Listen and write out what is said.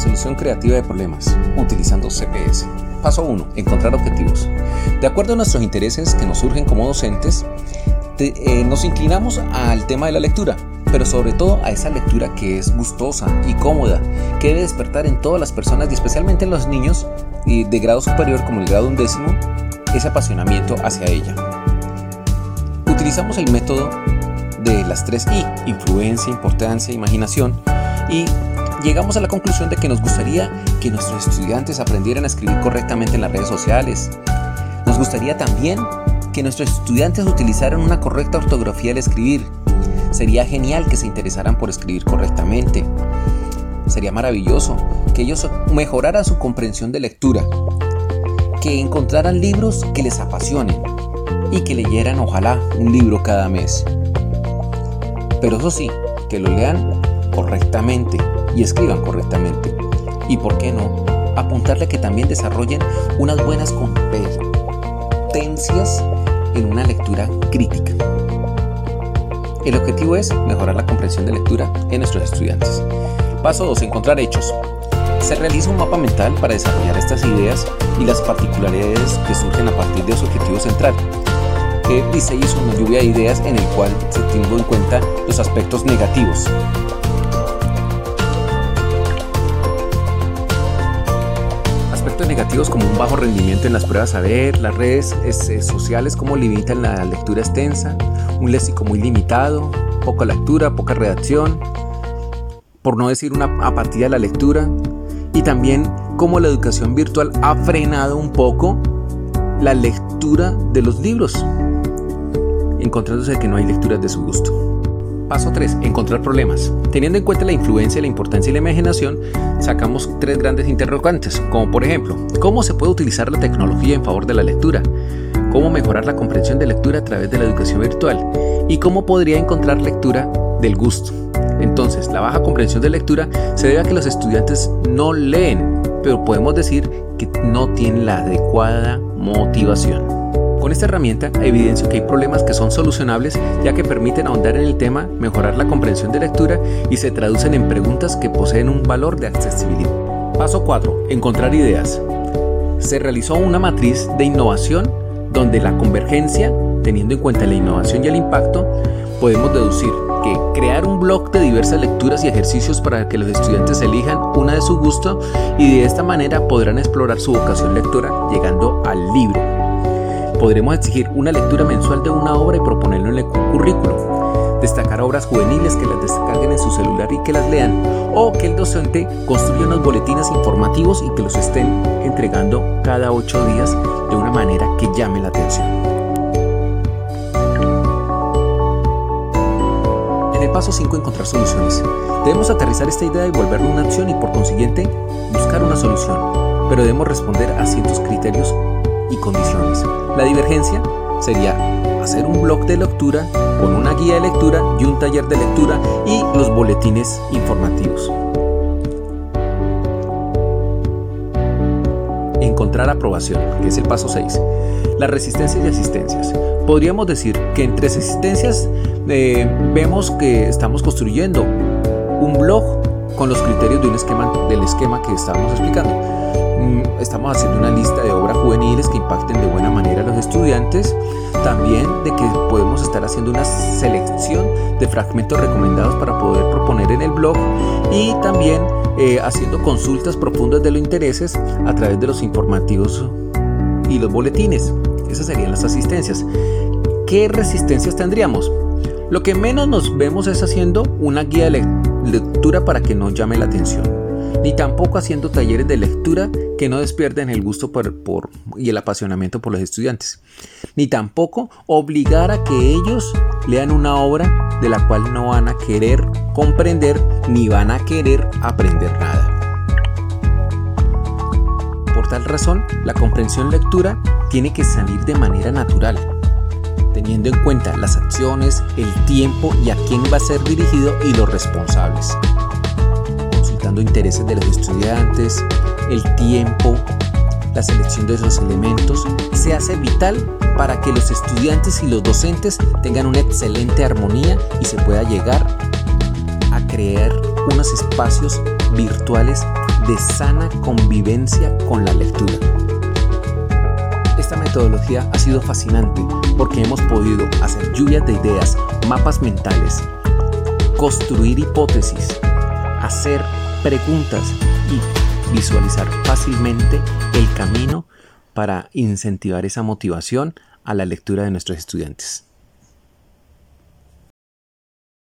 Resolución creativa de problemas, utilizando CPS. Paso 1. Encontrar objetivos. De acuerdo a nuestros intereses que nos surgen como docentes, eh, nos inclinamos al tema de la lectura, pero sobre todo a esa lectura que es gustosa y cómoda, que debe despertar en todas las personas y especialmente en los niños de grado superior como el grado undécimo, ese apasionamiento hacia ella. Utilizamos el método de las tres I, influencia, importancia, imaginación, y llegamos a la conclusión de que nos gustaría que nuestros estudiantes aprendieran a escribir correctamente en las redes sociales. Nos gustaría también que nuestros estudiantes utilizaran una correcta ortografía al escribir. Sería genial que se interesaran por escribir correctamente. Sería maravilloso que ellos mejoraran su comprensión de lectura, que encontraran libros que les apasionen y que leyeran ojalá un libro cada mes. Pero eso sí, que lo lean correctamente y escriban correctamente. Y por qué no, apuntarle a que también desarrollen unas buenas competencias en una lectura crítica. El objetivo es mejorar la comprensión de lectura en nuestros estudiantes. Paso 2. Encontrar hechos. Se realiza un mapa mental para desarrollar estas ideas y las particularidades que surgen a partir de su objetivo central que diseñes una lluvia de ideas en el cual se tengo en cuenta los aspectos negativos. Negativos como un bajo rendimiento en las pruebas a ver, las redes este, sociales como limitan la lectura extensa, un léxico muy limitado, poca lectura, poca redacción, por no decir una apatía a la lectura, y también cómo la educación virtual ha frenado un poco la lectura de los libros encontrándose que no hay lecturas de su gusto. Paso 3. Encontrar problemas. Teniendo en cuenta la influencia, la importancia y la imaginación, sacamos tres grandes interrogantes, como por ejemplo, ¿cómo se puede utilizar la tecnología en favor de la lectura? ¿Cómo mejorar la comprensión de lectura a través de la educación virtual? ¿Y cómo podría encontrar lectura del gusto? Entonces, la baja comprensión de lectura se debe a que los estudiantes no leen, pero podemos decir que no tienen la adecuada motivación. Con esta herramienta evidencio que hay problemas que son solucionables ya que permiten ahondar en el tema, mejorar la comprensión de lectura y se traducen en preguntas que poseen un valor de accesibilidad. Paso 4. Encontrar ideas. Se realizó una matriz de innovación donde la convergencia, teniendo en cuenta la innovación y el impacto, podemos deducir que crear un blog de diversas lecturas y ejercicios para que los estudiantes elijan una de su gusto y de esta manera podrán explorar su vocación lectora llegando al libro podremos exigir una lectura mensual de una obra y proponerlo en el currículo. Destacar obras juveniles que las descarguen en su celular y que las lean. O que el docente construya unos boletines informativos y que los estén entregando cada ocho días de una manera que llame la atención. En el paso 5 encontrar soluciones. Debemos aterrizar esta idea y volverlo una acción y por consiguiente buscar una solución. Pero debemos responder a ciertos criterios condiciones. La divergencia sería hacer un blog de lectura con una guía de lectura y un taller de lectura y los boletines informativos. Encontrar aprobación, que es el paso 6. Las resistencias y asistencias. Podríamos decir que entre resistencias eh, vemos que estamos construyendo un blog con los criterios de un esquema, del esquema que estábamos explicando Mm, estamos haciendo una lista de obras juveniles que impacten de buena manera a los estudiantes. También de que podemos estar haciendo una selección de fragmentos recomendados para poder proponer en el blog. Y también eh, haciendo consultas profundas de los intereses a través de los informativos y los boletines. Esas serían las asistencias. ¿Qué resistencias tendríamos? Lo que menos nos vemos es haciendo una guía de lectura para que nos llame la atención ni tampoco haciendo talleres de lectura que no despierten el gusto por, y el apasionamiento por los estudiantes, ni tampoco obligar a que ellos lean una obra de la cual no van a querer comprender ni van a querer aprender nada. Por tal razón, la comprensión lectura tiene que salir de manera natural, teniendo en cuenta las acciones, el tiempo y a quién va a ser dirigido y los responsables intereses de los estudiantes, el tiempo, la selección de esos elementos, se hace vital para que los estudiantes y los docentes tengan una excelente armonía y se pueda llegar a crear unos espacios virtuales de sana convivencia con la lectura. Esta metodología ha sido fascinante porque hemos podido hacer lluvias de ideas, mapas mentales, construir hipótesis, hacer preguntas y visualizar fácilmente el camino para incentivar esa motivación a la lectura de nuestros estudiantes.